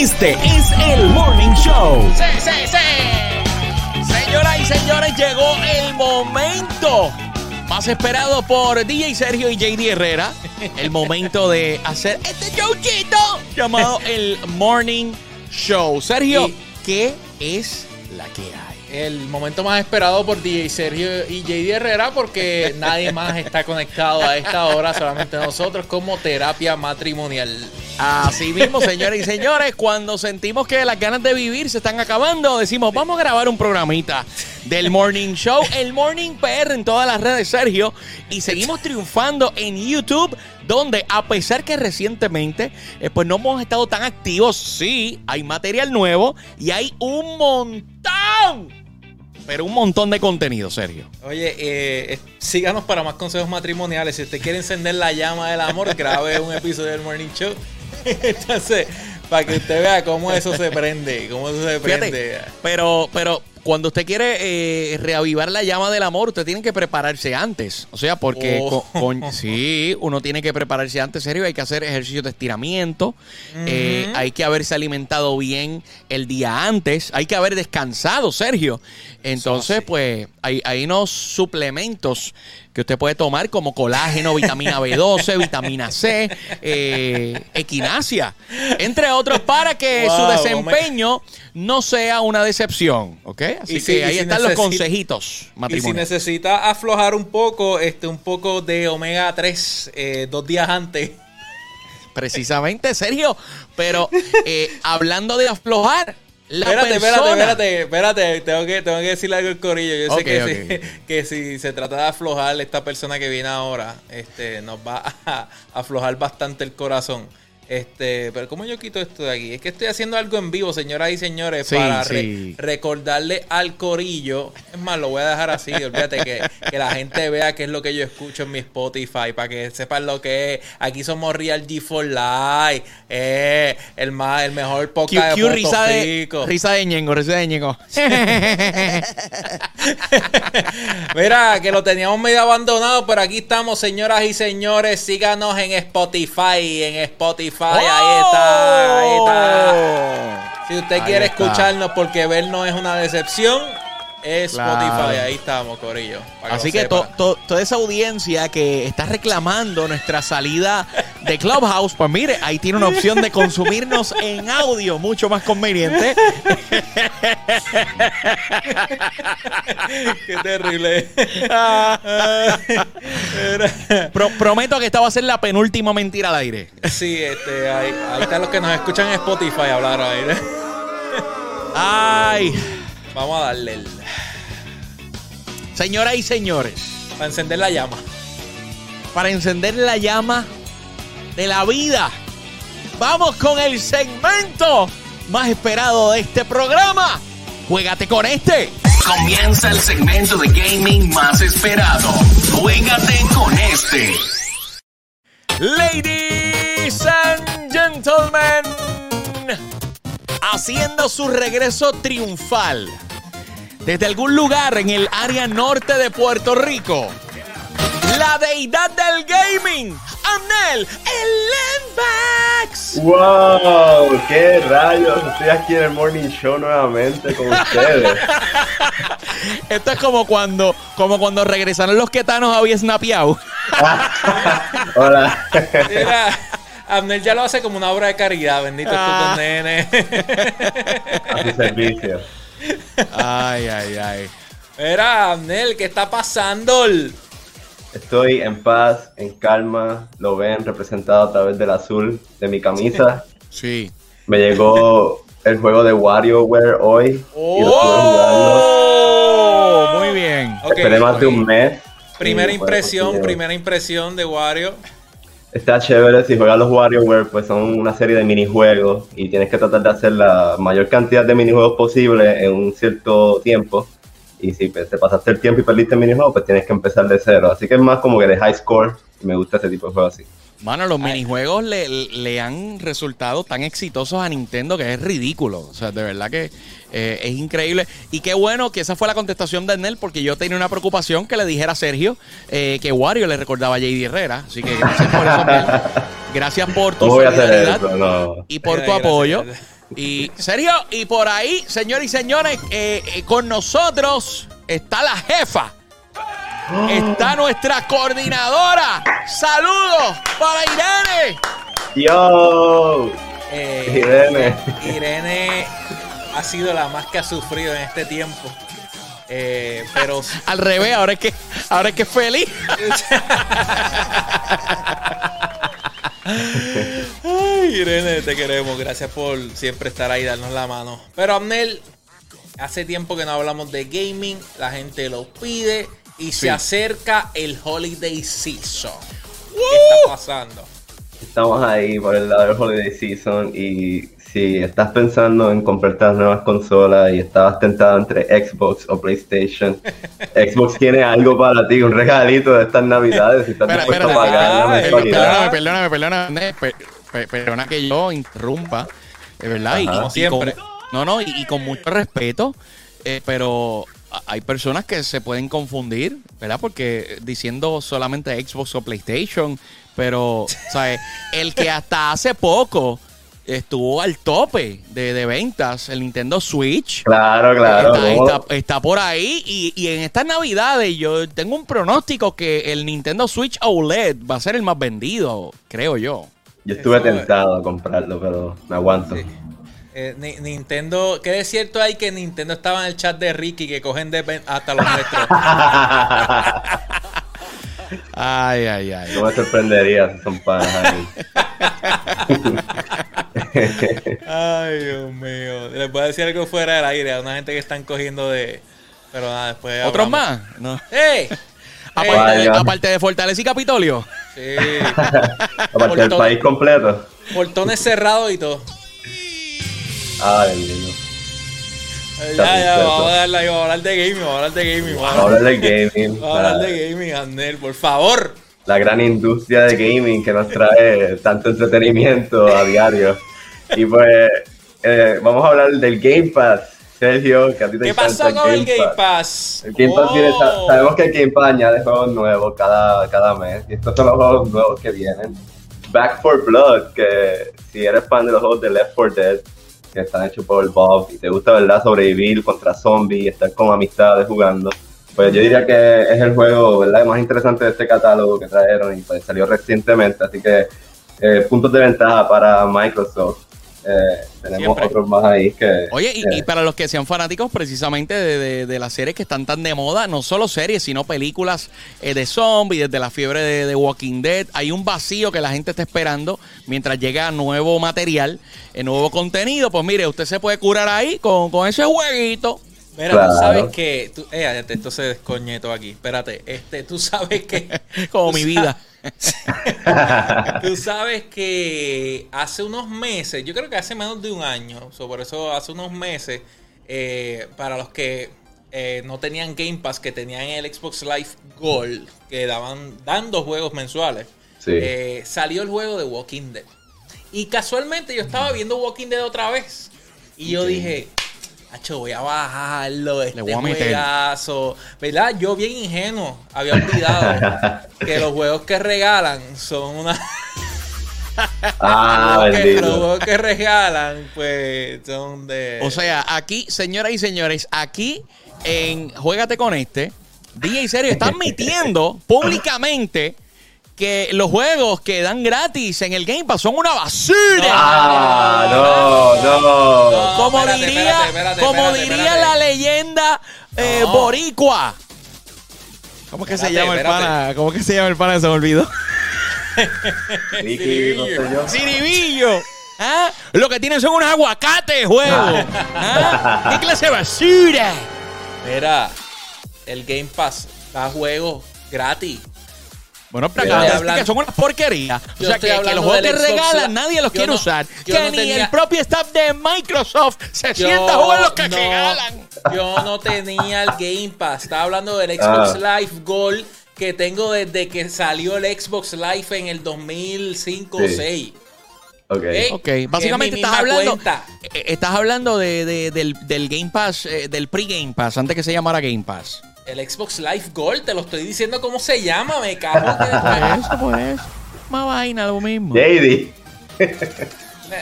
Este es el Morning Show. Sí, sí, sí. Señoras y señores, llegó el momento más esperado por DJ Sergio y JD Herrera. El momento de hacer este showcito llamado el Morning Show. Sergio, ¿qué es la que hay? El momento más esperado por DJ Sergio y JD Herrera porque nadie más está conectado a esta hora, solamente nosotros como terapia matrimonial. Así mismo, señores y señores, cuando sentimos que las ganas de vivir se están acabando, decimos, vamos a grabar un programita del Morning Show, el Morning PR en todas las redes, Sergio, y seguimos triunfando en YouTube, donde a pesar que recientemente, eh, pues no hemos estado tan activos, sí, hay material nuevo y hay un montón, pero un montón de contenido, Sergio. Oye, eh, síganos para más consejos matrimoniales. Si usted quiere encender la llama del amor, grabe un episodio del Morning Show. Entonces, para que usted vea cómo eso se prende, cómo eso se prende. Fíjate, pero, pero cuando usted quiere eh, reavivar la llama del amor, usted tiene que prepararse antes. O sea, porque Oh. con- con- sí, uno tiene que prepararse antes, serio. Hay que hacer ejercicios de estiramiento. eh, hay que haberse alimentado bien el día antes. Hay que haber descansado, Sergio. Entonces, pues, hay, hay unos suplementos que usted puede tomar como colágeno, vitamina B12, vitamina C, eh, equinacia, entre otros, para que su desempeño no sea una decepción, ¿ok? Así Y que ahí si están los consejitos Y si necesita aflojar un poco, este, un poco de omega 3 eh, dos días antes. Precisamente, Sergio. Pero eh, hablando de aflojar, la espérate, persona... espérate, espérate, espérate. Tengo que, tengo que decirle algo al corillo. Yo sé que, si, que si se trata de aflojar, esta persona que viene ahora, este, nos va a aflojar bastante el corazón. Este, pero ¿cómo yo quito esto de aquí? Es que estoy haciendo algo en vivo, señoras y señores, Sí, para re- recordarle al corillo. Es más, lo voy a dejar así. Olvídate que, que la gente vea qué es lo que yo escucho en mi Spotify, para que sepan lo que es. Aquí somos Real G for Life, eh, el más, el mejor podcast Q, de risa de, risa de ñengo, risa de ñengo. Mira, que lo teníamos medio abandonado, pero aquí estamos, señoras y señores. Síganos en Spotify, en Spotify. Ahí está, ahí está. Si usted Ahí quiere está. escucharnos porque vernos es una decepción, es Claro. Spotify. Ahí estamos, Corillo. Así que sepa. to- to- toda esa audiencia que está reclamando nuestra salida de Clubhouse, pues mire, ahí tiene una opción de consumirnos en audio mucho más conveniente. Qué terrible. Pro- prometo que esta va a ser la penúltima mentira al aire. sí, este, ahí, ahí están los que nos escuchan en Spotify hablar ahí. Ay, Vamos a darle el, señoras y señores, para encender la llama. para encender la llama de la vida, vamos con el segmento más esperado de este programa. Juégate con este. Comienza el segmento de gaming más esperado. Juégate con este. Ladies and gentlemen, haciendo su regreso triunfal desde algún lugar en el área norte de Puerto Rico, la deidad del gaming, Amnel, el Lembax. ¡Wow! ¡Qué rayos! Estoy aquí en el Morning Show nuevamente con ustedes. Esto es como cuando, como cuando regresaron los quetanos había snapeado. Hola. Mira, Abner ya lo hace como una obra de caridad, bendito Ah. estos nene. A su servicio. Ay, ay, ay. Mira, Abner, ¿qué está pasando? Estoy en paz, en calma. Lo ven representado a través del azul de mi camisa. Sí. Me llegó el juego de WarioWare hoy. Y lo estuve jugando. Oh, muy bien. Ok, Esperé más de un mes. Primera bueno, impresión, primera impresión de Wario. Está chévere, si juegas los WarioWare, pues son una serie de minijuegos y tienes que tratar de hacer la mayor cantidad de minijuegos posible en un cierto tiempo. Y si te pasaste el tiempo y perdiste el minijuego, pues tienes que empezar de cero. Así que es más como que de high score y me gusta ese tipo de juegos así. Mano, los minijuegos le, le han resultado tan exitosos a Nintendo que es ridículo. O sea, de verdad que eh, es increíble. Y qué bueno que esa fue la contestación de Nel, porque yo tenía una preocupación que le dijera a Sergio eh, que Wario le recordaba a JD Herrera. Así que gracias por eso. Gracias por tu ¿Cómo voy a hacer solidaridad eso? No. y por tu Gracias, apoyo. gracias. Y serio, y por ahí, señores y señores, eh, eh, con nosotros está la jefa. Está nuestra coordinadora. Saludos para Irene. Yo, Eh, Irene. Irene ha sido la más que ha sufrido en este tiempo. Eh, pero Al revés, ahora es que, ahora es que es feliz. Irene, te queremos. Gracias por siempre estar ahí, darnos la mano. Pero Amnel, hace tiempo que no hablamos de gaming. La gente lo pide. Y se acerca el holiday season. ¿Qué está pasando? Estamos ahí por el lado del Holiday Season y si estás pensando en comprarte las nuevas consolas y estabas tentado entre Xbox o PlayStation, Xbox tiene algo para ti, un regalito de estas navidades si estás dispuesto a pagar. Perdóname, perdóname, perdóname. Pe- pe- Perdona que yo interrumpa, de verdad. y- Ajá. y, Como siempre. con- no, no, y, y con mucho respeto, eh, pero hay personas que se pueden confundir, ¿verdad? Porque diciendo solamente Xbox o PlayStation, pero, ¿sabes? El que hasta hace poco estuvo al tope de, de ventas, el Nintendo Switch. Claro, claro. Está, ¿no? está- está por ahí y, y en estas navidades yo tengo un pronóstico que el Nintendo Switch OLED va a ser el más vendido, creo yo. Yo estuve Eso tentado a comprarlo, pero me aguanto. Sí. Eh, Ni- Nintendo, ¿qué es cierto hay que Nintendo estaba en el chat de Ricky que cogen de hasta los nuestros? Ay, ay, ay. no me sorprendería si son panas ahí. Ay, Dios mío. Les voy a decir algo fuera del aire a una gente que están cogiendo de. Pero nada, después. ¿Otros hablamos. más? No. ¡Ey! Aparte, de, aparte de Fortaleza y Capitolio. Sí. Aparte del país completo. Portones cerrados y todo. Ay, Dios mío. Ya, ya, vamos a, darle ahí, vamos a hablar de gaming, vamos a hablar de gaming. Vamos a hablar del gaming. vamos a hablar la- de gaming, Andel, por favor. la gran industria de gaming que nos trae tanto entretenimiento a diario. Y pues eh, vamos a hablar del Game Pass, Sergio, que a ti te ¿Qué pasó con el Game Pass? El Game Pass Oh. viene- sabemos que el Game Pass añade juegos nuevos cada, cada mes y estos son los juegos nuevos que vienen. Back for Blood, que si eres fan de los juegos de Left 4 Dead, que están hechos por Bob y te gusta, ¿verdad?, sobrevivir contra zombies estar con amistades jugando, pues yo diría que es el juego, ¿verdad?, más interesante de este catálogo que trajeron y pues salió recientemente, así que eh, puntos de ventaja para Microsoft. Eh, tenemos Siempre. otros más ahí que... Oye, y, y para los que sean fanáticos precisamente de, de- de las series que están tan de moda, no solo series, sino películas eh, de zombies, desde la fiebre de, de Walking Dead, hay un vacío que la gente está esperando mientras llega nuevo material, eh, nuevo contenido. Pues mire, usted se puede curar ahí con, con ese jueguito. Mira, Claro. tú sabes que. Tú, eh, esto se descoñeto aquí. Espérate, este, tú sabes que. Como mi vida. Tú sabes que hace unos meses, yo creo que hace menos de un año, so, por eso hace unos meses, eh, para los que eh, no tenían Game Pass, que tenían el Xbox Live Gold, que daban dando juegos mensuales, Sí. eh, salió el juego de Walking Dead. Y casualmente yo estaba viendo Walking Dead otra vez. Y yo dije, Hacho, voy a bajarlo, este voy a juegazo. ¿Verdad? Yo bien ingenuo, había olvidado que los juegos que regalan son una... ah, los, que, los juegos que regalan, pues, son de... O sea, aquí, señoras y señores, aquí en Juégate con este, DJ Serio está admitiendo públicamente que los juegos que dan gratis en el Game Pass son una basura. Ah, no, no. No, como espérate, diría, espérate, espérate, como espérate, diría espérate. la leyenda eh, No. boricua. ¿Cómo es que se Espérate, llama el pana? ¿Cómo es que se llama el pana? Se me olvidó. Yo. Ciribillo. ¿Ah? Lo que tienen son unos aguacates, juego. ¿Ah? ¿Qué clase de basura? Mira, el Game Pass da juegos gratis. Bueno, pero decir que son una porquería. O Yo sea, estoy que, los juegos que regalan nadie los Yo quiere no- usar. que no ni tenía- el propio staff de Microsoft se Yo sienta a jugar los que no- regalan. Yo no tenía el Game Pass. Estaba hablando del Xbox Live Gold que tengo desde que salió el Xbox Live en el 2005 o Sí. 6. Ok. ¿Eh? Ok, Que básicamente estás hablando, cuenta. eh, estás hablando de, de- del, del Game Pass, eh, del pre-Game Pass, antes que se llamara Game Pass. El Xbox Live Gold, te lo estoy diciendo cómo se llama, me cago en el- Eso, pues, más vaina, lo mismo. JD.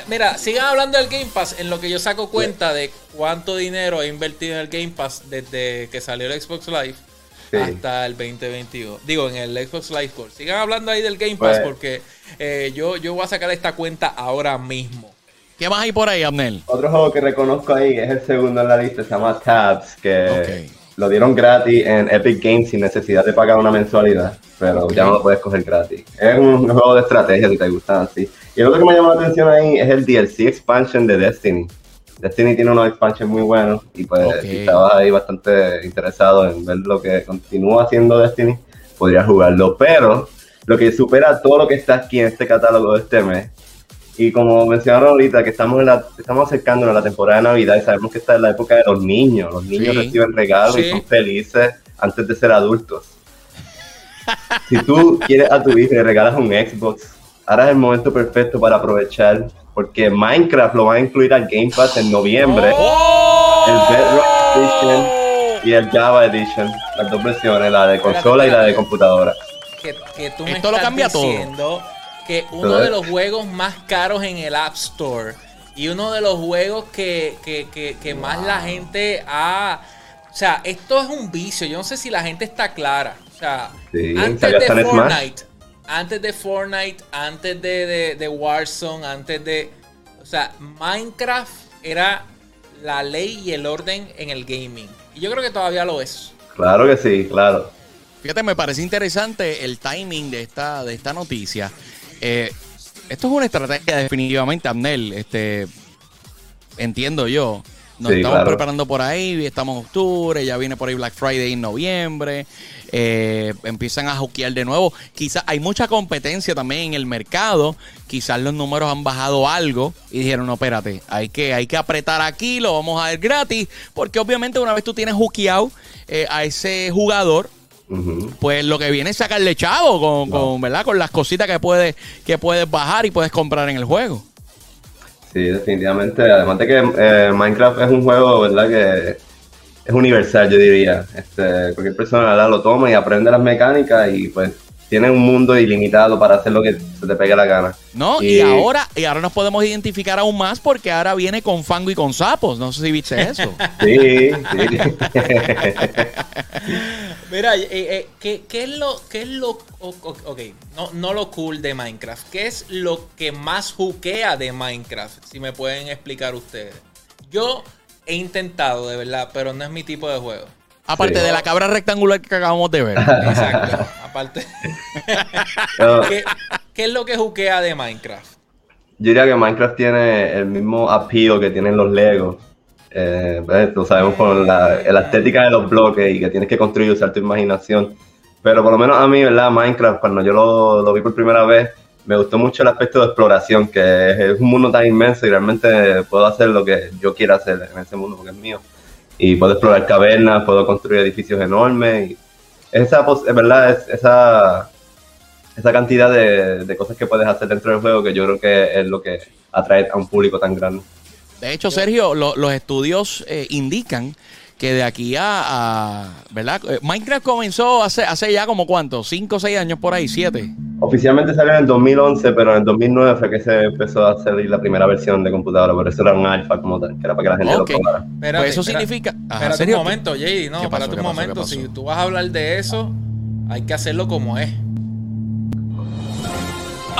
Mira, sigan hablando del Game Pass en lo que yo saco cuenta de cuánto dinero he invertido en el Game Pass desde que salió el Xbox Live Sí. hasta el 2022. Digo, en el Xbox Live Core. Sigan hablando ahí del Game Pass Pues- porque eh, yo, yo voy a sacar esta cuenta ahora mismo. ¿Qué más hay por ahí, Abnel? Otro juego que reconozco ahí es el segundo en la lista, se llama Tabs, que Ok. Lo dieron gratis en Epic Games sin necesidad de pagar una mensualidad, pero ya no lo puedes coger gratis. Es un juego de estrategia si te gusta así. Y lo otro que me llamó la atención ahí es el DLC expansion de Destiny. Destiny tiene unos expansions muy buenos y pues Ok. si estabas ahí bastante interesado en ver lo que continúa haciendo Destiny, podrías jugarlo. Pero lo que supera todo lo que está aquí en este catálogo de este mes y como mencionaron ahorita, que estamos, en la, estamos acercándonos a la temporada de Navidad y sabemos que esta es la época de los niños. Los niños Sí. reciben regalos Sí. y son felices antes de ser adultos. si tú quieres a tu hijo y le regalas un Xbox, ahora es el momento perfecto para aprovechar, porque Minecraft lo va a incluir al Game Pass en noviembre. El Bedrock Edition y el Java Edition, las dos versiones, la de consola y la de computadora. Que, que tú me Esto lo cambia todo. Que uno de los juegos más caros en el App Store y uno de los juegos que, que, que, que más la gente ha... O sea, esto es un vicio. Yo no sé si la gente está clara. O sea, Sí, antes de Smash. Fortnite, antes de Fortnite, antes de, de, de Warzone, antes de... O sea, Minecraft era la ley y el orden en el gaming. Y yo creo que todavía lo es. Claro que sí, claro. Fíjate, me parece interesante el timing de esta, de esta noticia. Eh, esto es una estrategia definitivamente, Abnel. Este, entiendo yo. Nos Sí, estamos claro. preparando por ahí, estamos en octubre, ya viene por ahí Black Friday en noviembre. eh, empiezan a hookear de nuevo. Quizás hay mucha competencia también en el mercado. Quizás los números han bajado algo y dijeron, no, espérate, hay que, hay que apretar aquí, lo vamos a ver gratis. Porque obviamente una vez tú tienes hookeado eh, a ese jugador, Pues lo que viene es sacarle chavo con, con, ¿verdad? con las cositas que puedes, que puedes bajar y puedes comprar en el juego. Sí, definitivamente. Además de que eh, Minecraft es un juego, ¿verdad? Que es universal, yo diría. Este, cualquier persona ¿verdad? lo toma y aprende las mecánicas y pues tiene un mundo ilimitado para hacer lo que se te pegue la gana. ¿No? Y, ahora, y ahora nos podemos identificar aún más porque ahora viene con fango y con sapos. No sé si viste eso. Sí, sí. Mira, eh, eh, ¿qué, qué es lo, qué es lo, ok, no, no lo cool de Minecraft, qué es lo que más juquea de Minecraft? Si me pueden explicar ustedes. Yo he intentado, de verdad, pero no es mi tipo de juego. Aparte Sí. de la cabra rectangular que acabamos de ver. Exacto. Aparte, ¿qué, qué es lo que juquea de Minecraft? yo diría que Minecraft tiene el mismo appeal que tienen los Legos. Eh, ¿ves? Lo sabemos con la, la estética de los bloques y que tienes que construir y usar tu imaginación. Pero por lo menos a mí, ¿verdad? Minecraft, cuando yo lo, lo vi por primera vez, me gustó mucho el aspecto de exploración, que es, un mundo tan inmenso y realmente puedo hacer lo que yo quiera hacer en ese mundo porque es mío. Y puedo explorar cavernas, puedo construir edificios enormes. Y esa, verdad, es, esa, esa cantidad de, de cosas que puedes hacer dentro del juego que yo creo que es lo que atrae a un público tan grande. De hecho, Sergio, lo- los estudios eh, indican que de aquí a, a- ¿verdad? Eh, Minecraft comenzó hace, hace ya como cuánto, cinco o seis años por ahí, siete. Oficialmente salió en el 2011, pero en el 2009 fue que se empezó a hacer la primera versión de computadora, por eso era un alfa como tal, que era para que la gente Ok. lo probara. Espérate, Pues eso significa- Ajá, Espérate un momento, JD, no, espérate ¿Qué un momento. Si tú vas a hablar de eso, hay que hacerlo como es.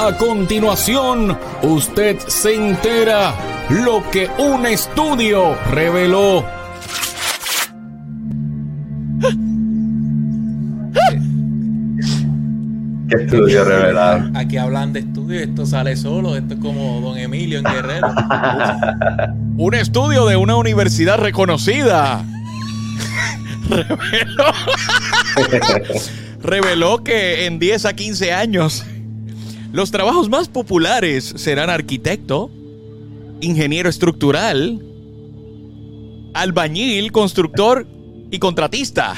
A continuación, usted se entera lo que un estudio reveló. ¿Qué estudio revelado? Aquí hablan de estudio, esto sale solo, esto es como Don Emilio en Guerrero. Un estudio de una universidad reconocida reveló, reveló que en 10 a 15 años los trabajos más populares serán arquitecto, ingeniero estructural, albañil, constructor y contratista.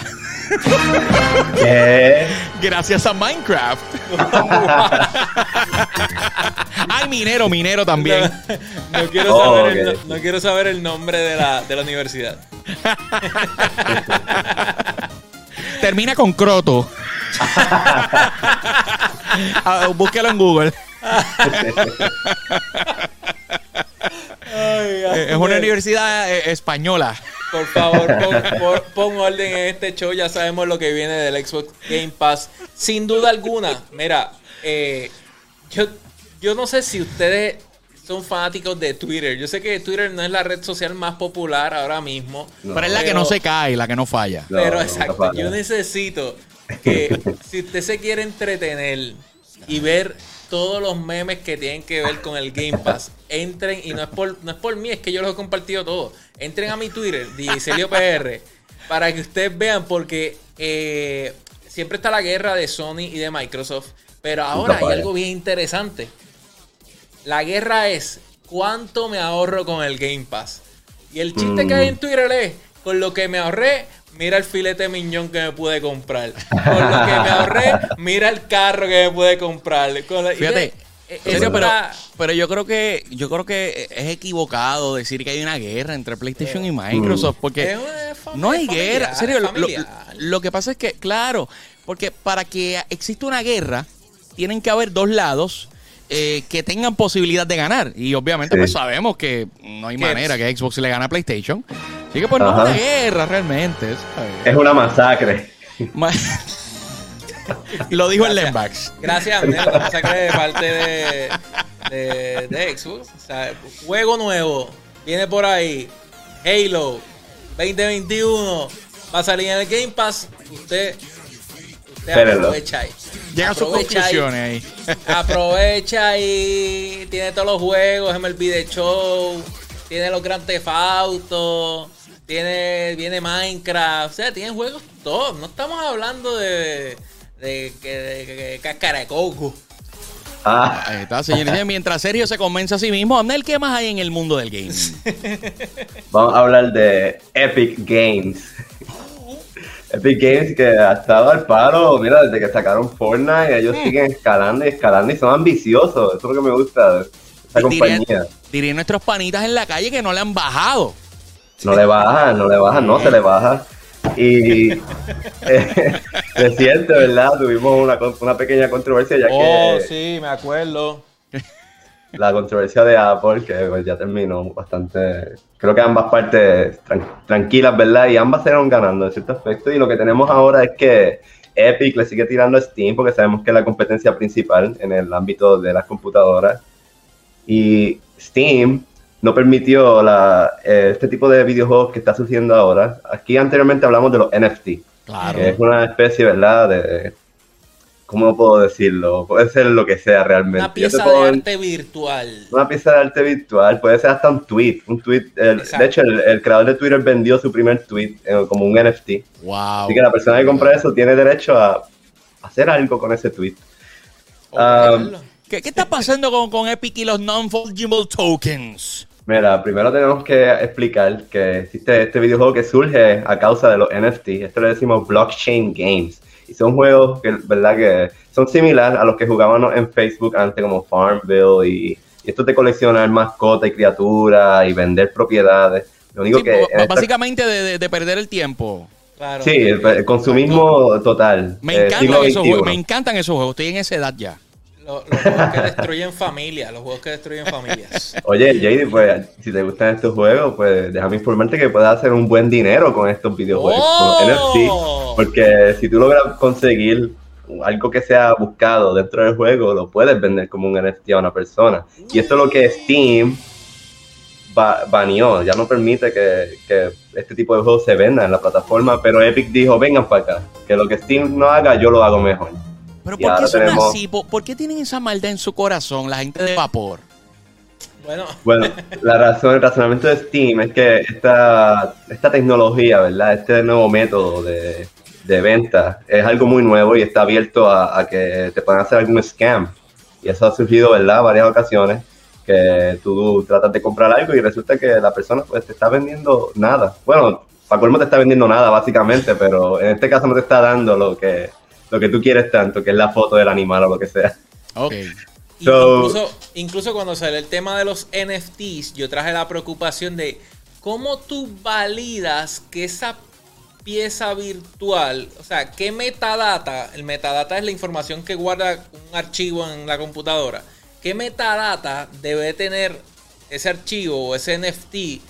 ¿Qué? Gracias a Minecraft. Ay, minero, minero también. No quiero, Oh, saber el, ok. no, no quiero saber el nombre de la, de la universidad. Termina con croto. Ah, búsquelo en Google. Eh, Es una universidad eh, española. Por favor, pon, por- pon orden en este show. Ya sabemos lo que viene del Xbox Game Pass. Sin duda alguna. Mira, eh, yo, yo no sé si ustedes son fanáticos de Twitter. Yo sé que Twitter no es la red social más popular ahora mismo. No. Pero es la que no se cae, la que no falla. No, Pero no, exacto, no falla. yo necesito que si usted se quiere entretener y ver todos los memes que tienen que ver con el Game Pass, entren, y no es por, no es por mí, es que yo los he compartido todos. Entren a mi Twitter, Dicelio PR, para que ustedes vean, porque eh, siempre está la guerra de Sony y de Microsoft, pero ahora hay algo bien interesante. La guerra es cuánto me ahorro con el Game Pass. Y el chiste que hay en Twitter es, con lo que me ahorré, mira el filete miñón que me pude comprar. Con lo que me ahorré, mira el carro que me pude comprar. Con la- Fíjate, eh, serio, pero, yo creo que yo creo que es equivocado decir que hay una guerra entre PlayStation y Microsoft porque Es una fam- no hay guerra. Serio, lo que pasa es que claro, porque para que exista una guerra tienen que haber dos lados eh, que tengan posibilidad de ganar y obviamente Sí. pues sabemos que no hay manera que Xbox le gane a PlayStation. Así que pues no es una guerra realmente. ¿sabes? Es una masacre. Ma- lo dijo el Lembax. Gracias. La masacre de parte de, de, de Xbox. O sea, juego nuevo. Viene por ahí. Halo 2021. Va a salir en el Game Pass. Usted. Aprovecha ahí. Llega a sus ahí. conclusiones ahí. Aprovecha y tiene todos los juegos, MLB The Show, tiene los Grand Theft Auto, tiene, viene Minecraft, o sea, tiene juegos todos. No estamos hablando de, de, de, de coco. Ah, Ahí está, señores. Mientras Sergio se convence a sí mismo, Abnel, ¿qué más hay en el mundo del gaming? vamos a hablar de Epic Games. Epic Games que ha estado al paro, mira, desde que sacaron Fortnite, ellos Mm. siguen escalando y escalando y son ambiciosos. Eso es lo que me gusta de esta Dirían, compañía. dirían nuestros panitas en la calle que no le han bajado. No le bajan, no le bajan, no se le baja. Y eh, reciente, ¿verdad? Tuvimos una, pequeña controversia ya Oh, que sí, me acuerdo. La controversia de Apple, que pues, ya terminó bastante, creo que ambas partes tran- tranquilas, ¿verdad? Y ambas se ganando en cierto aspecto. Y lo que tenemos ahora es que Epic le sigue tirando a Steam, porque sabemos que es la competencia principal en el ámbito de las computadoras. Y Steam no permitió la, eh, este tipo de videojuegos que está surgiendo ahora. Aquí anteriormente hablamos de los NFT. Claro. que es una especie, ¿verdad? De, ¿Cómo puedo decirlo? Puede ser lo que sea realmente. Una pieza puedo de arte virtual. una pieza de arte virtual, puede ser hasta un tweet. Un tweet el- de hecho, el, el creador de Twitter vendió su primer tweet eh, como un NFT. Wow. Así que la persona que compra eso tiene derecho a hacer algo con ese tweet. ¿Qué, qué está pasando con, con Epic y los non-fungible tokens? Mira, primero tenemos que explicar que existe este videojuego que surge a causa de los NFT. Esto le decimos blockchain games. Y son juegos que, ¿verdad? que son similares a los que jugábamos en Facebook antes, como Farmville. Y, y esto de coleccionar mascotas y criaturas y vender propiedades. Lo único Sí, que. esta- básicamente de, de- de perder el tiempo. Claro. Sí, el, el consumismo total. Me eh, encantan, esos juegos, me encantan esos juegos. Estoy en esa edad ya. Lo- Los, juegos que destruyen familias. Los juegos que destruyen familias. Oye, JD, pues si te gustan estos juegos, pues déjame informarte que puedes hacer un buen dinero con estos videojuegos, ¡Oh! con los NFT. Porque si tú logras conseguir algo que sea buscado dentro del juego, lo puedes vender como un NFT a una persona. Y esto es lo que Steam ba- baneó, ya no permite que, que este tipo de juegos se venda en la plataforma, pero Epic dijo, vengan para acá, que lo que Steam no haga, yo lo hago mejor. Pero ¿por qué son tenemos- así? ¿Por, por qué tienen esa maldad en su corazón, la gente de vapor? Bueno, Bueno, la razón, el razonamiento de Steam es que esta, esta tecnología, ¿verdad? Este nuevo método de, de venta es algo muy nuevo y está abierto a, a que te puedan hacer algún scam. Y eso ha surgido, ¿verdad? Varias ocasiones que tú tratas de comprar algo y resulta que la persona pues te está vendiendo nada. Bueno, para colmo te está vendiendo nada básicamente, pero en este caso no te está dando lo que, lo que tú quieres tanto, que es la foto del animal o lo que sea. Ok. So- incluso, incluso cuando salió el tema de los NFTs, yo traje la preocupación de cómo tú validas que esa pieza virtual, o sea, qué metadata, el metadata es la información que guarda un archivo en la computadora, qué metadata debe tener ese archivo o ese NFT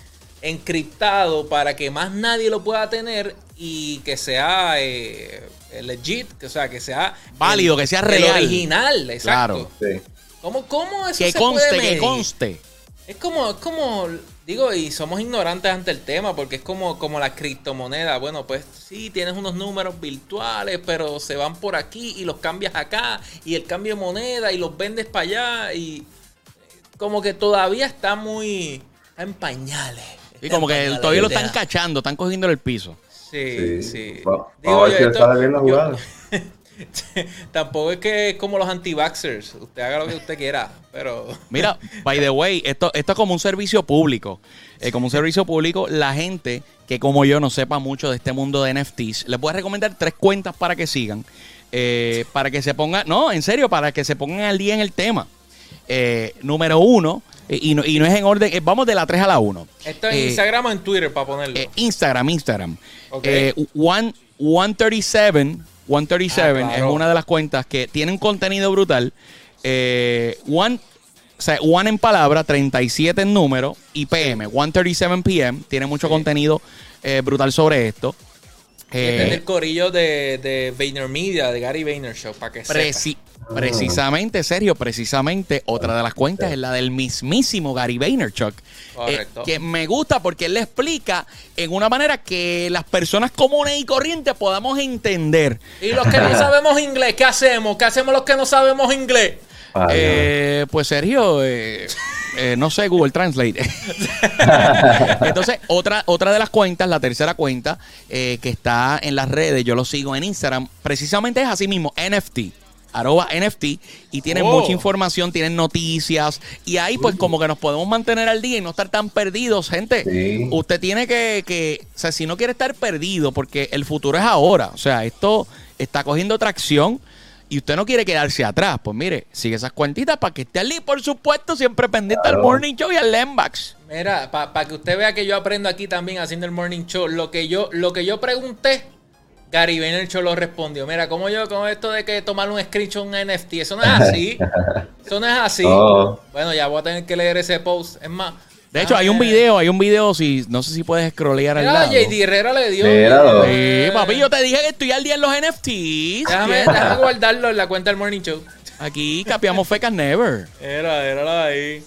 encriptado para que más nadie lo pueda tener y que sea eh, legit, o sea, que sea Válido, el- que sea real. original, exacto. Claro. Sí. ¿Cómo, cómo eso Que se conste, puede que medir? conste. Es como, es como, digo, y somos ignorantes ante el tema, porque es como, como la criptomoneda. Bueno, pues sí, tienes unos números virtuales, pero se van por aquí y los cambias acá, y el cambio de moneda, y los vendes para allá, y como que todavía está muy está en pañales. Y como que pañales todavía lo están cachando, están cogiendo el piso. Sí, Sí. sí. Va- Digo, a ver yo si le esto- sale bien la yo- jugada. Tampoco es que es como los anti-vaxxers. Usted haga lo que usted quiera, pero... Mira, by the way, esto, esto es como un servicio público. Eh, como un servicio público, la gente que como yo no sepa mucho de este mundo de NFTs, les voy a recomendar tres cuentas para que sigan. eh, para que se pongan, no, en serio, para que se pongan al día en el tema. Eh, número uno, y, no, y no es en orden, eh, vamos de la 3 a la 1. Esto en Eh, Instagram o en Twitter para ponerlo. eh, Instagram, Instagram. Ok. Eh, one, 137, 137 Ah, claro. es una de las cuentas que tiene un contenido brutal. Eh, one, o sea, one en palabra, 37 en número, y PM, 137 PM, tiene mucho contenido eh, brutal sobre esto. Es Eh, el corillo de, de VaynerMedia, de Gary Vaynerchuk, para que preci- precisamente, Sergio, precisamente, otra de las cuentas es la del mismísimo Gary Vaynerchuk. eh, Correcto. que me gusta porque él le explica en una manera que las personas comunes y corrientes podamos entender. Y los que no sabemos inglés, ¿qué hacemos? ¿Qué hacemos los que no sabemos inglés? Ay, Eh, pues Sergio, eh, eh, no sé, Google Translate. Entonces, otra, otra de las cuentas, la tercera cuenta, eh, que está en las redes, yo lo sigo en Instagram, precisamente es así mismo, NFT. Arroba NFT y tienen Oh. mucha información, tienen noticias y ahí pues como que nos podemos mantener al día y no estar tan perdidos, gente. Sí. Usted tiene que, que, o sea, si no quiere estar perdido, porque el futuro es ahora, o sea, esto está cogiendo tracción y usted no quiere quedarse atrás, pues mire, sigue esas cuentitas para que esté al día, por supuesto, siempre pendiente al. Morning Show y al Lembax. Mira, para que usted vea que yo aprendo aquí también haciendo el morning show, lo que yo, lo que yo pregunté, Gary Vaynerchuk lo respondió. Mira, como yo con esto de que tomar un screenshot un NFT, eso no es así. Eso no es así. Oh. Bueno, ya voy a tener que leer ese post. Es más. De hecho, hay un déjame- video, hay un video, si no sé si puedes scrollear al lado. JD Herrera le dio. Míralo. Sí, papi, yo te dije que estoy al día en los NFTs. Déjame, déjame guardarlo en la cuenta del morning show. Aquí capiamos fecas never. Era, era ahí.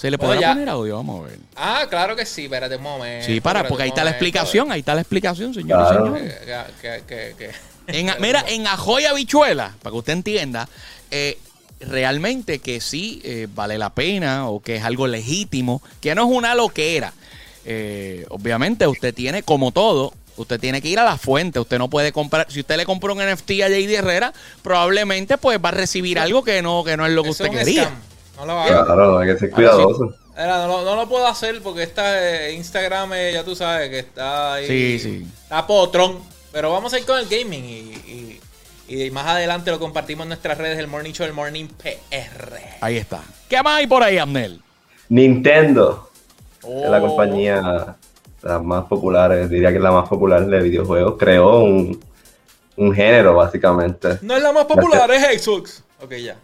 ¿Se le Bueno, puede ya. poner audio? Vamos a ver. Ah, claro que sí, espérate un momento. Sí, para, porque ahí un está la explicación, ahí está la explicación, señor Claro. y señores. Que- que- que- que- En, mira, en Ajoy Habichuela, para que usted entienda, eh, realmente que sí eh, vale la pena o que es algo legítimo, que no es una loquera. Eh, obviamente usted tiene, como todo, usted tiene que ir a la fuente, usted no puede comprar, si usted le compró un NFT a JD Herrera, probablemente pues va a recibir algo que no, que no es lo que Eso usted es un quería. scam. No lo. Claro, hay que ser cuidadoso. Era, no, lo- no lo puedo hacer porque está eh, Instagram, eh, ya tú sabes que está ahí. Sí, sí. Está potrón. Pero vamos a ir con el gaming y, y, y más adelante lo compartimos en nuestras redes, el Morning Show, el Morning PR. Ahí está. ¿Qué más hay por ahí, Amnel? Nintendo Oh. es la compañía de las más populares, diría que es la más popular de videojuegos. Creó un, un género, básicamente. No es la más popular, es Xbox. Ok, ya.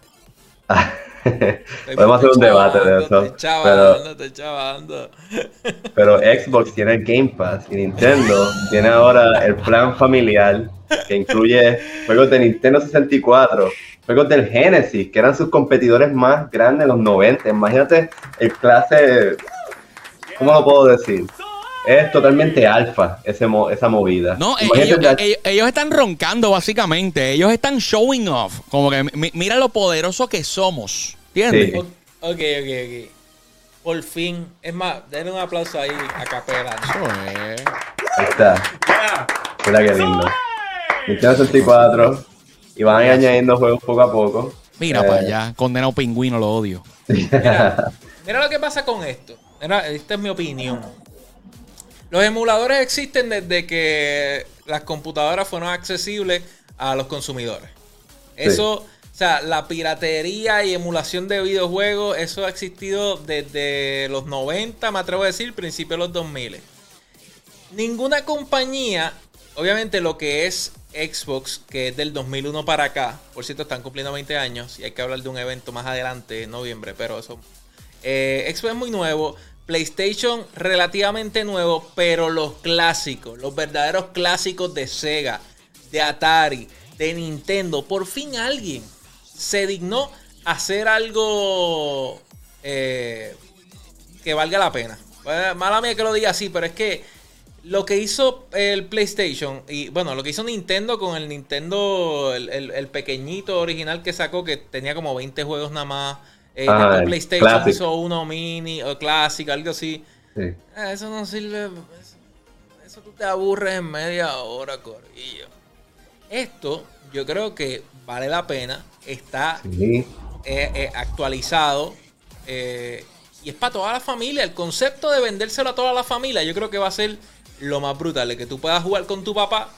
Podemos hacer un debate de eso. Estoy chavando, Pero, estoy chavando. pero Xbox tiene el Game Pass y Nintendo tiene ahora el plan familiar que incluye juegos de Nintendo 64, juegos del Genesis, que eran sus competidores más grandes en los 90. Imagínate el clase, ¿cómo lo puedo decir? Es totalmente alfa ese mo- esa movida. No, Imagínate ellos, la- ellos- ellos están roncando básicamente, ellos están showing off, como que mi- mira lo poderoso que somos, ¿entiendes? Sí. Ok, ok, ok. Por fin. Es más, denle un aplauso ahí a capela. Eso es. Ahí está. Mira qué lindo. Nintendo 64. Y van añadiendo juegos poco a poco. Mira Eh, para allá, condenado pingüino, lo odio. Mira, mira lo que pasa con esto. Mira, esta es mi opinión. Los emuladores existen desde que las computadoras fueron accesibles a los consumidores. Eso, o sea, la piratería y emulación de videojuegos, eso ha existido desde los 90, me atrevo a decir, principios de los 2000. Ninguna compañía, obviamente lo que es Xbox, que es del 2001 para acá, por cierto, están cumpliendo 20 años y hay que hablar de un evento más adelante, en noviembre, pero eso Eh, Xbox es muy nuevo. PlayStation relativamente nuevo, pero los clásicos, los verdaderos clásicos de Sega, de Atari, de Nintendo, por fin alguien se dignó hacer algo eh, que valga la pena. Eh, mala mía que lo diga así, pero es que lo que hizo el PlayStation y bueno, lo que hizo Nintendo con el Nintendo, el, el- el pequeñito original que sacó, que tenía como 20 juegos nada más. Eh, Ah, el PlayStation Classic. hizo uno mini o clásico, algo así. Sí. Eh, eso no sirve. Eso, eso tú te aburres en media hora, Corillo. Esto, yo creo que vale la pena. Está Sí. eh, eh, actualizado. eh, y es para toda la familia. El concepto de vendérselo a toda la familia, yo creo que va a ser lo más brutal. De que tú puedas jugar con tu papá,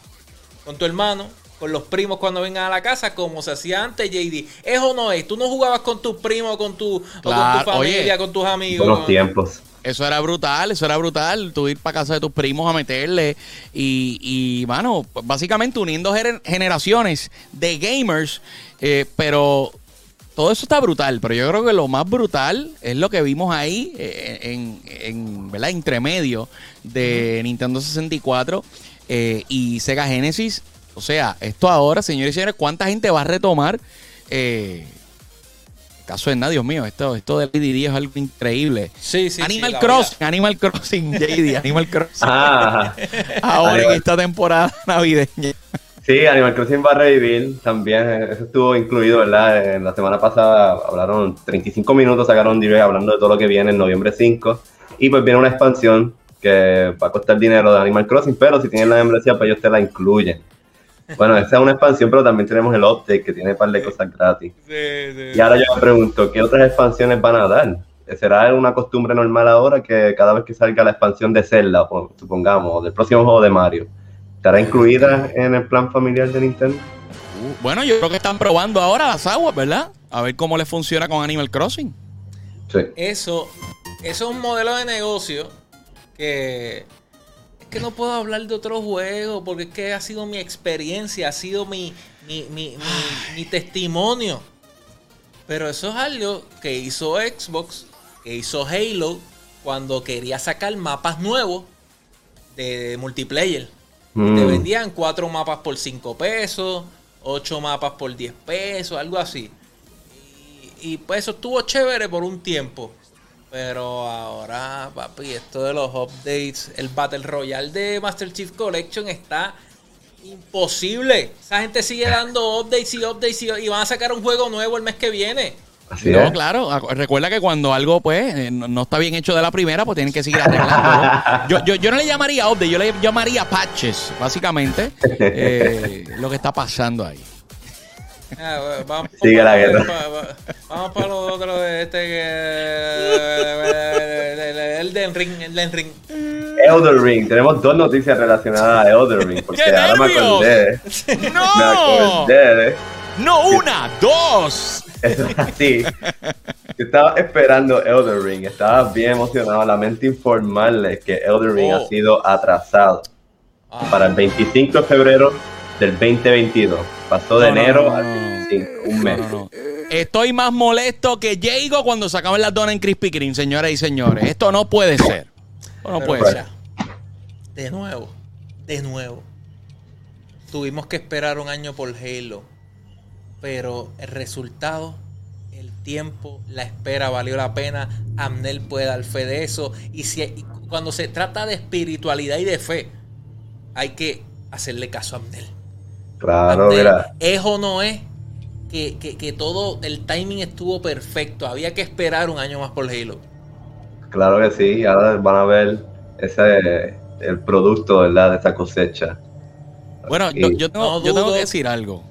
con tu hermano, con los primos cuando vengan a la casa, como se hacía antes, JD. ¿Es o no es? Tú no jugabas con tus primos, con tu, o con Claro, tu familia, oye. con tus amigos. Buenos con- tiempos. Eso era brutal, eso era brutal. Tú ir para casa de tus primos a meterle. Y, y mano, básicamente uniendo gener- generaciones de gamers. eh, pero todo eso está brutal. Pero yo creo que lo más brutal es lo que vimos ahí eh, en, en ¿verdad? Entremedio de Nintendo 64 eh, y Sega Genesis. O sea, esto ahora, señores y señores, ¿cuánta gente va a retomar? Eh, caso de nada, Dios mío, esto, esto de Lady es algo increíble. Sí, sí, Animal sí, Crossing, Animal Crossing, JD, Animal Crossing. Ah, Ahora en esta temporada navideña. sí, Animal Crossing va a revivir también. Eso estuvo incluido, ¿verdad? En la semana pasada hablaron 35 minutos, sacaron un direct hablando de todo lo que viene en noviembre 5. Y pues viene una expansión que va a costar dinero de Animal Crossing, pero si tienen la membresía, pues ellos te la incluyen. Bueno, esa es una expansión, pero también tenemos el update que tiene un par de cosas gratis. Sí, sí. Y ahora yo me pregunto, ¿qué otras expansiones van a dar? ¿Será una costumbre normal ahora que cada vez que salga la expansión de Zelda, o supongamos, o del próximo juego de Mario, estará incluida en el plan familiar de Nintendo? Uh, bueno, yo creo que están probando ahora las aguas, ¿verdad? A ver cómo les funciona con Animal Crossing. Sí. Eso, eso es un modelo de negocio que que no puedo hablar de otro juego porque es que ha sido mi experiencia, ha sido mi, mi, mi, mi- mi testimonio. Pero eso es algo que hizo Xbox, que hizo Halo cuando quería sacar mapas nuevos de multiplayer. Te Mm, vendían cuatro mapas por 5 pesos, ocho mapas por 10 pesos, algo así. Y, y, pues eso estuvo chévere por un tiempo. Pero ahora, papi, esto de los updates, el Battle Royale de Master Chief Collection está imposible. Esa gente sigue dando updates y updates y, y van a sacar un juego nuevo el mes que viene. así no, es. claro. Recuerda que cuando algo, pues, eh, no, no está bien hecho de la primera, pues tienen que seguir arreglándolo. Yo, yo, yo no le llamaría update, yo le llamaría patches, básicamente, eh, lo que está pasando ahí. Ah, vamos Sigue la guerra. pa- pa- vamos para los otros de este que. El Den Ring, el Den Ring. Elder Ring, tenemos dos noticias relacionadas a Elder Ring, porque ¡Qué ahora me nervios! acordé, me ¡No! acordé de ¡No una, dos! Yo estaba esperando Elder Ring, estaba bien emocionado. Lamento informarles que Elder Ring Oh. ha sido atrasado Ah, para el 25 de febrero del 2022. Pasó de No, enero no, no, al no. 25, un mes. No, no, no. Estoy más molesto que Jago cuando sacaban las donas en Krispy Kreme, señoras y señores. Esto no puede ser. Esto no pero puede ser. De nuevo, de nuevo. Tuvimos que esperar un año por Halo. Pero el resultado, el tiempo, la espera valió la pena. Amnel puede dar fe de eso. Y, si, y cuando se trata de espiritualidad y de fe, hay que hacerle caso a Amnel. Claro, mira. ¿Es o no es que, que- que todo el timing estuvo perfecto? Había que esperar un año más por Halo. Claro que sí. Ahora van a ver ese el producto, ¿verdad? De esa cosecha. Bueno, Y- yo, yo tengo, No yo tengo que decir algo.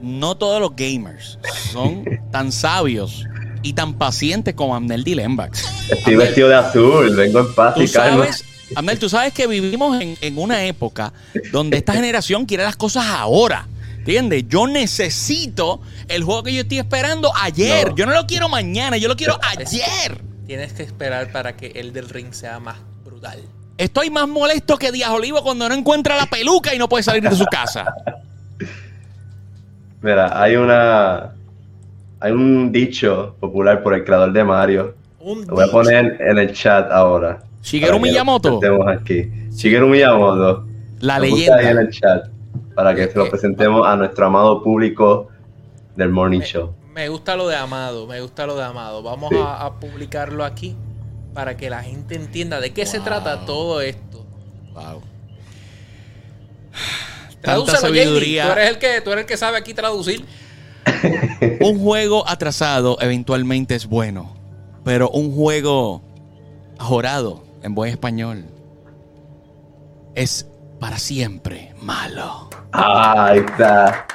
No todos los gamers son tan sabios y tan pacientes como Amnel Dilembax. Estoy vestido de azul, vengo en paz Tú y calma. sabes, Amnel, tú sabes que vivimos en, en una época donde esta generación quiere las cosas ahora. ¿Entiendes? Yo necesito el juego que yo estoy esperando ayer. No. Yo no lo quiero mañana, yo lo quiero ayer. Tienes que esperar para que el del ring sea más brutal. Estoy más molesto que Díaz Olivo cuando no encuentra la peluca y no puede salir de su casa. Mira, hay una. Hay un dicho popular por el creador de Mario Un Lo voy a poner en el chat ahora. Shigeru para que lo Miyamoto. presentemos aquí. Shigeru Miyamoto. La Lo leyenda. ahí en el chat para que se lo Eh, presentemos a nuestro amado público del Morning Show. Me gusta lo de Amado, me gusta lo de Amado. Vamos Sí. a, a publicarlo aquí para que la gente entienda de qué se trata todo esto. Wow. Tanta sabiduría. Tú eres el que, tú eres el que sabe aquí traducir. Un juego atrasado eventualmente es bueno, pero un juego jorado en buen español es para siempre malo. Ah, ahí está.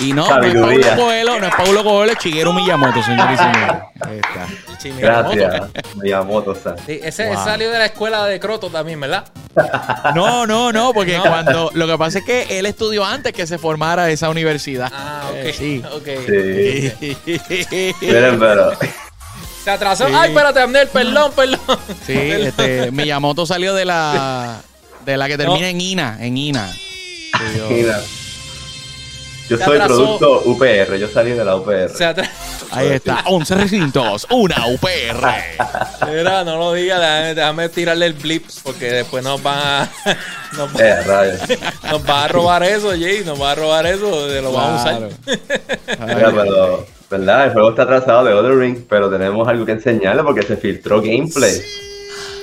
Y no, no es. Paulo Coelho, no es Paulo Coelho, es Shigeru Miyamoto, señor y señor. Ahí está. Sí, Miyamoto. Gracias, Miyamoto-san. Sí, ese Wow. salió de la escuela de Croto también, ¿verdad? No, no, no, porque No. cuando lo que pasa es que él estudió antes que se formara esa universidad. Ah, ok. Eh, sí. ok. Sí. Miren, pero Se atrasó. Sí. Ay, espérate, Abner, perdón, perdón. Sí, este, Miyamoto salió de la de la que termina en Ina, en Ina. Mira. Yo soy producto UPR, yo salí de la UPR. Ahí está, 11 recintos, una UPR. Mira, no lo digas, déjame, déjame tirarle el blip porque después nos van a, nos, va- Eh, rayos. nos va a robar eso, Jay, nos va a robar eso, de lo vamos a Claro. usar. Mira, pero, ¿verdad? El juego está atrasado de Other Ring, pero tenemos algo que enseñarle porque se filtró gameplay.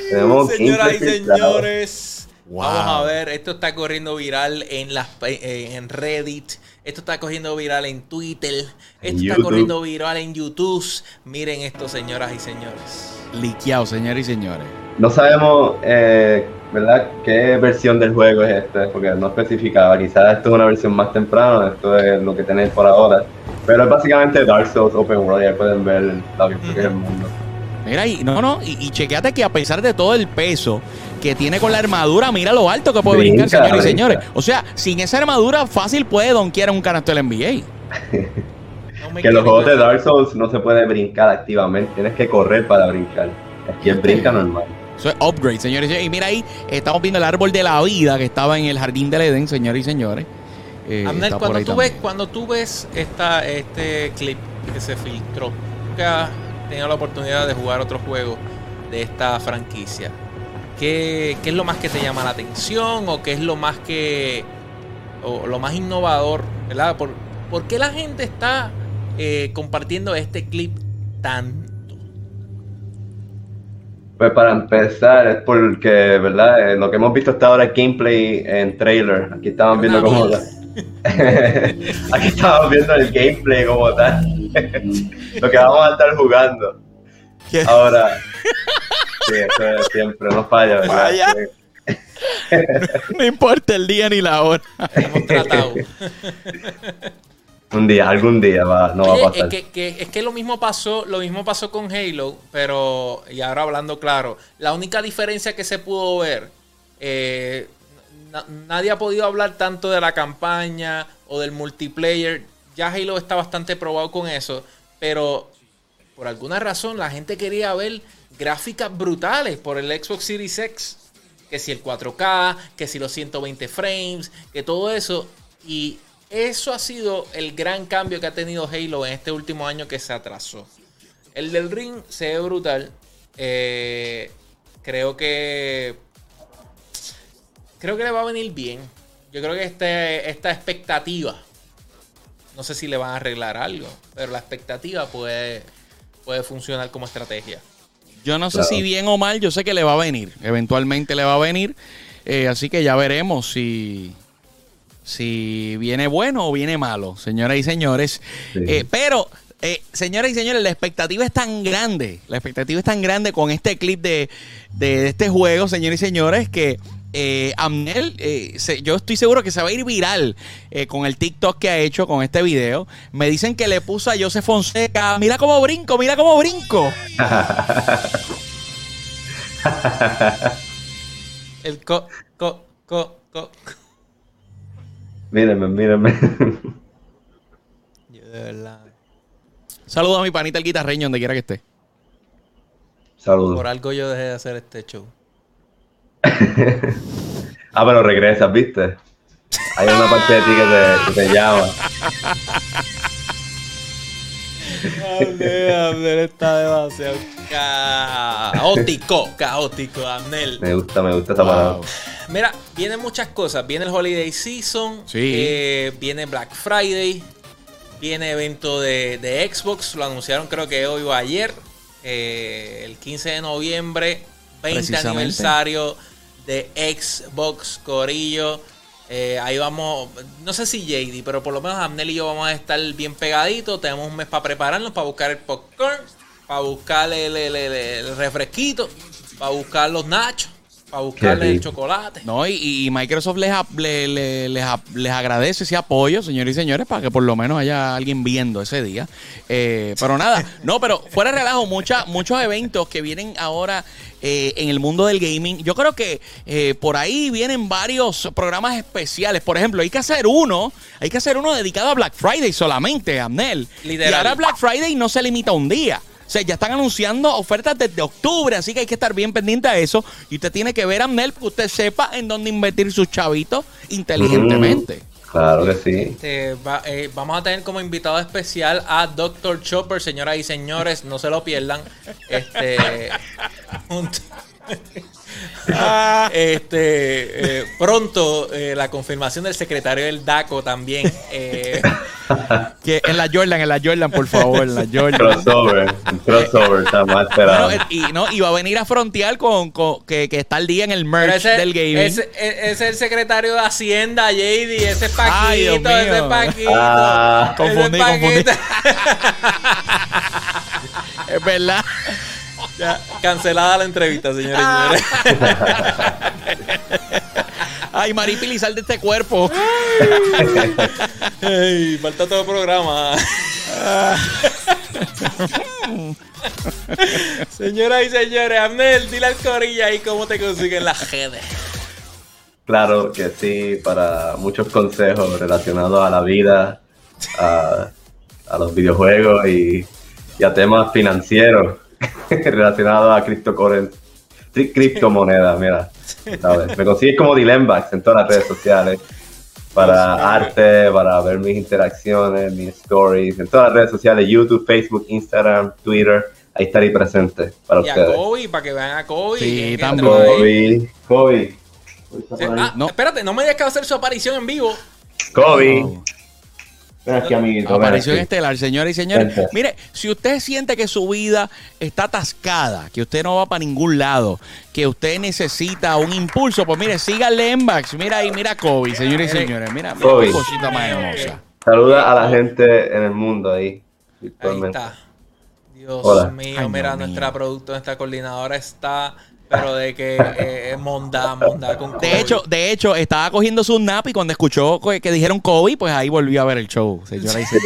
Tenemos Señoras y filtrado. señores, Wow. vamos a ver, esto está corriendo viral en las eh, en Reddit, esto está corriendo viral en Twitter, esto En está YouTube. corriendo viral en YouTube. Miren esto, señoras y señores. Liqueado, señores y señores. No sabemos, eh, ¿verdad? ¿Qué versión del juego es este? Porque no especificaba. Quizás esto es una versión más temprana, esto es lo que tenéis por ahora. Pero es básicamente Dark Souls Open World, ya pueden ver lo que es el mundo. Mira, y no, no, y, y chequeate que a pesar de todo el peso que tiene con la armadura, mira lo alto que puede Brinca, brincar, señores y señores. O sea, sin esa armadura fácil puede donkear un canasto del NBA. No Que en los juegos de Dark Souls no se puede brincar activamente, tienes que correr para brincar. Aquí es brinca normal. Eso es upgrade, señores y señores. Y mira ahí, estamos viendo el árbol de la vida que estaba en el jardín del Edén, señores y señores. Eh, Abner, está por cuando ahí tú, también. ves, cuando tú ves esta, este clip que se filtró, que has tenido la oportunidad de jugar otros juegos de esta franquicia, ¿qué, qué es lo más que te llama la atención o qué es lo más que o lo más innovador, ¿verdad? ¿Por, por qué la gente está eh, compartiendo este clip tanto? Pues para empezar, es porque, ¿verdad? Eh, lo que hemos visto hasta ahora es gameplay en trailer. Aquí estamos viendo cómo. Aquí estamos viendo el gameplay como tal. lo que vamos a estar jugando. ¿Qué? Ahora. Sí, eso es siempre, no falla, ¿verdad? Falla. Sí. No importa el día ni la hora. Hemos tratado. Un día, algún día va, no va a es pasar. que, que- es que lo mismo pasó, lo mismo pasó con Halo, pero y ahora hablando claro, la única diferencia que se pudo ver, eh, na- nadie ha podido hablar tanto de la campaña o del multiplayer. Ya Halo está bastante probado con eso, pero por alguna razón la gente quería ver gráficas brutales por el Xbox Series X. Que si el 4K, que si los 120 frames, que todo eso. Y eso ha sido el gran cambio que ha tenido Halo en este último año que se atrasó. El del ring se ve brutal. Eh, creo que. Creo que le va a venir bien. Yo creo que este, esta expectativa. No sé si le van a arreglar algo. Pero la expectativa puede, puede funcionar como estrategia. Yo no sé Claro. si bien o mal, yo sé que le va a venir. Eventualmente le va a venir. Eh, así que ya veremos si, si viene bueno o viene malo, señoras y señores. Sí. Eh, pero, eh, señoras y señores, la expectativa es tan grande. La expectativa es tan grande con este clip de, de este juego, señores y señores, que eh, Amnel, eh, se- yo estoy seguro que se va a ir viral eh, con el TikTok que ha hecho con este video. Me dicen que le puso a Joseph Fonseca, mira cómo brinco, mira cómo brinco. El co, co, co, co. Mírenme, mírenme. Yo de verdad. Saludos a mi panita el guitarreño, donde quiera que esté. Saludos. Por algo yo dejé de hacer este show. Ah, pero regresas, ¿viste? Hay una parte de ti que te, que te llama. Abnel está demasiado caótico, caótico, Abnel. Me gusta, me gusta esa palabra. Wow. Mira, vienen muchas cosas. Viene el Holiday Season, Sí. eh, viene Black Friday, viene evento de, de Xbox, lo anunciaron creo que hoy o ayer, eh, el 15 de noviembre, 20 Precisamente. aniversario de Xbox Corillo. Eh, ahí vamos, no sé si JD, pero por lo menos Amnel y yo vamos a estar bien pegaditos. Tenemos un mes para prepararnos, para buscar el popcorn, para buscar el, el- el- el refresquito, para buscar los nachos, para buscarle el chocolate. No, y, y Microsoft les, ap- le- le- les, ap- les agradece ese apoyo, señores y señores, para que por lo menos haya alguien viendo ese día. Eh, pero nada, no, pero fuera de relajo, mucha, muchos eventos que vienen ahora eh, en el mundo del gaming. Yo creo que eh, por ahí vienen varios programas especiales. Por ejemplo, hay que hacer uno, hay que hacer uno dedicado a Black Friday solamente, Amnel. Literal. Y ahora Black Friday no se limita a un día. O sea, ya están anunciando ofertas desde octubre, así que hay que estar bien pendiente a eso. Y usted tiene que ver a para que usted sepa en dónde invertir sus chavitos inteligentemente. Claro que sí. Este, va- eh, vamos a tener como invitado especial a Dr. Chopper, señoras y señores, no se lo pierdan. Este, junto- este eh, pronto eh, la confirmación del secretario del DACO también. eh, Que en la Jordan, en la Jordan, por favor, en la Jordan. Crossover. Un crossover, está más esperado. Bueno, y, no, y va a venir a frontear con, con- que, que está el día en el merch ese, del gaming. ese- ese es el secretario de Hacienda, JD, ese es Ay, Dios Paquito, mío. ese es Paquito. Ah. ese es Confundí, confundí. Paquito. Es verdad. Ya, cancelada la entrevista, señores y señores. Ay, Maripili, sal de este cuerpo. Falta todo el programa. Señoras y señores, Amnel, dile al corilla ahí cómo te consiguen las redes. Claro que sí, para muchos consejos relacionados a la vida, a, a los videojuegos y, y a temas financieros relacionados a cryptocurrency, cri- criptomonedas, mira. ¿sabes? Me consigues como Dilembax en todas las redes sociales. Para arte, para ver mis interacciones, mis stories, en todas las redes sociales, YouTube, Facebook, Instagram, Twitter, ahí estaré presente para Y a ustedes. Kobe, para que vean a Kobe. Sí, también. Kobe, Kobe. Sí, Ah, No. espérate, no me digas que va a hacer su aparición en vivo. Kobe. Aquí, amiguito. Aparición aquí. estelar, señores y señores. Mire, si usted siente que su vida está atascada, que usted no va para ningún lado, que usted necesita un impulso, pues mire, sígale en Bax. Mira ahí, mira a Kobe, señores y señores. Mira, mira Kobe. qué cosita más hermosa. Saluda a la gente en el mundo ahí. Ahí está. Dios Hola. mío, Ay, mira, mío. nuestra productora, nuestra coordinadora está, pero de que eh, monda, monda con Kobe. De hecho, de hecho, estaba cogiendo su nap y cuando escuchó que que dijeron Kobe, pues ahí volvió a ver el show, señora y. Sí,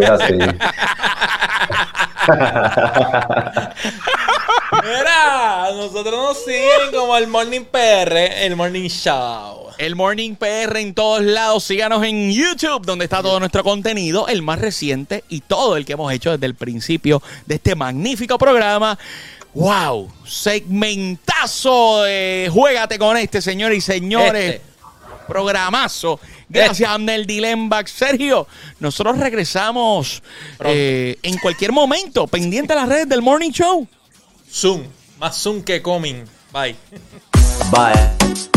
es así. Mira, nosotros nos siguen como el Morning PR, el Morning Show. El Morning PR en todos lados. Síganos en YouTube, donde está todo nuestro contenido, el más reciente y todo el que hemos hecho desde el principio de este magnífico programa. ¡Wow! Segmentazo de Juégate con este, señores y señores. Este. Programazo. Gracias a Amnel Dilembach. Sergio, nosotros regresamos eh, en cualquier momento, pendiente a las redes del Morning Show. Zoom, más Zoom que coming. Bye. Bye.